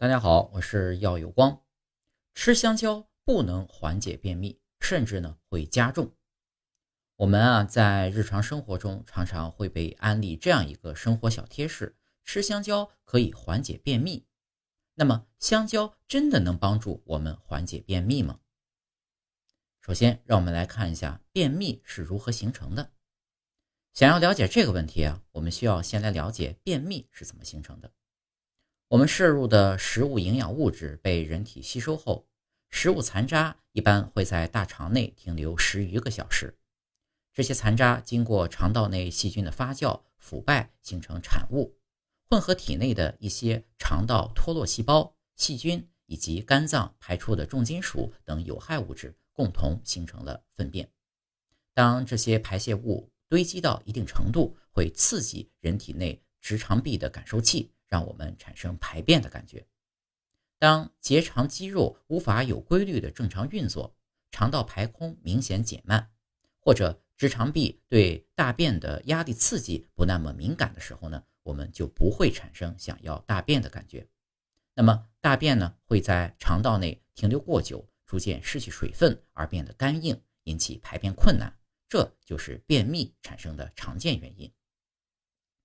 大家好，我是药有光。吃香蕉不能缓解便秘，甚至呢会加重。我们啊在日常生活中常常会被安利这样一个生活小贴士：吃香蕉可以缓解便秘。那么香蕉真的能帮助我们缓解便秘吗？首先，让我们来看一下便秘是如何形成的。想要了解这个问题啊，我们需要先来了解便秘是怎么形成的。我们摄入的食物营养物质被人体吸收后，食物残渣一般会在大肠内停留十余个小时。这些残渣经过肠道内细菌的发酵、腐败，形成产物，混合体内的一些肠道脱落细胞、细菌以及肝脏排出的重金属等有害物质，共同形成了粪便。当这些排泄物堆积到一定程度，会刺激人体内直肠壁的感受器。让我们产生排便的感觉。当结肠肌肉无法有规律的正常运作，肠道排空明显减慢，或者直肠壁对大便的压力刺激不那么敏感的时候呢，我们就不会产生想要大便的感觉。那么大便呢会在肠道内停留过久，逐渐失去水分而变得干硬，引起排便困难，这就是便秘产生的常见原因。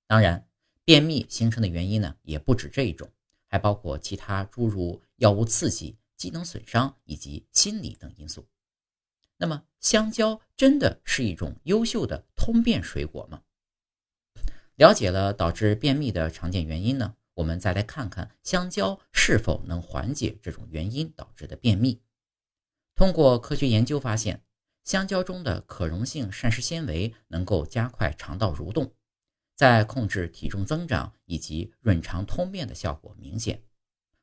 当然。便秘形成的原因呢，也不止这一种，还包括其他诸如药物刺激、机能损伤以及心理等因素。那么，香蕉真的是一种优秀的通便水果吗？了解了导致便秘的常见原因呢，我们再来看看香蕉是否能缓解这种原因导致的便秘。通过科学研究发现，香蕉中的可溶性膳食纤维能够加快肠道蠕动。在控制体重增长以及润肠通便的效果明显。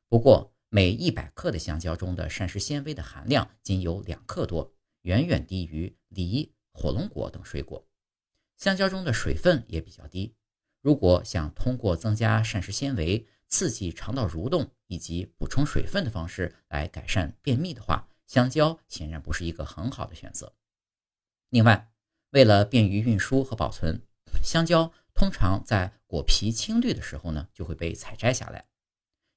不过，每一百克的香蕉中的膳食纤维的含量仅有两克多，远远低于梨、火龙果等水果。香蕉中的水分也比较低。如果想通过增加膳食纤维、刺激肠道蠕动以及补充水分的方式来改善便秘的话，香蕉显然不是一个很好的选择。另外，为了便于运输和保存，香蕉。通常在果皮青绿的时候呢，就会被采摘下来。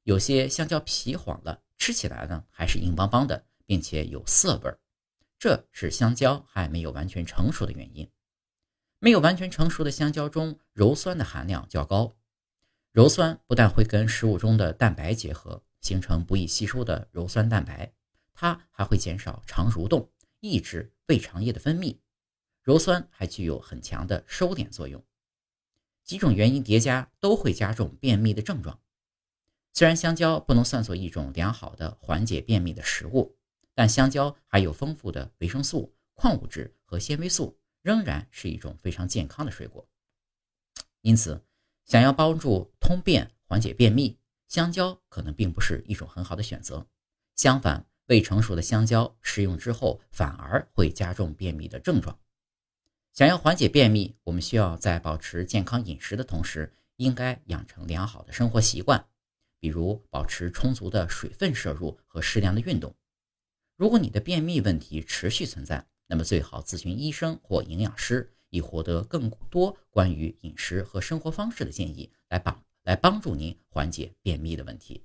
有些香蕉皮黄了，吃起来呢还是硬邦邦的，并且有涩味儿，这是香蕉还没有完全成熟的原因。没有完全成熟的香蕉中，鞣酸的含量较高。鞣酸不但会跟食物中的蛋白结合，形成不易吸收的鞣酸蛋白，它还会减少肠蠕动，抑制胃肠液的分泌。鞣酸还具有很强的收敛作用。几种原因叠加都会加重便秘的症状。虽然香蕉不能算作一种良好的缓解便秘的食物，但香蕉含有丰富的维生素、矿物质和纤维素，仍然是一种非常健康的水果。因此，想要帮助通便、缓解便秘，香蕉可能并不是一种很好的选择。相反，未成熟的香蕉食用之后，反而会加重便秘的症状。想要缓解便秘，我们需要在保持健康饮食的同时，应该养成良好的生活习惯，比如保持充足的水分摄入和适量的运动。如果你的便秘问题持续存在，那么最好咨询医生或营养师，以获得更多关于饮食和生活方式的建议，来帮来帮助您缓解便秘的问题。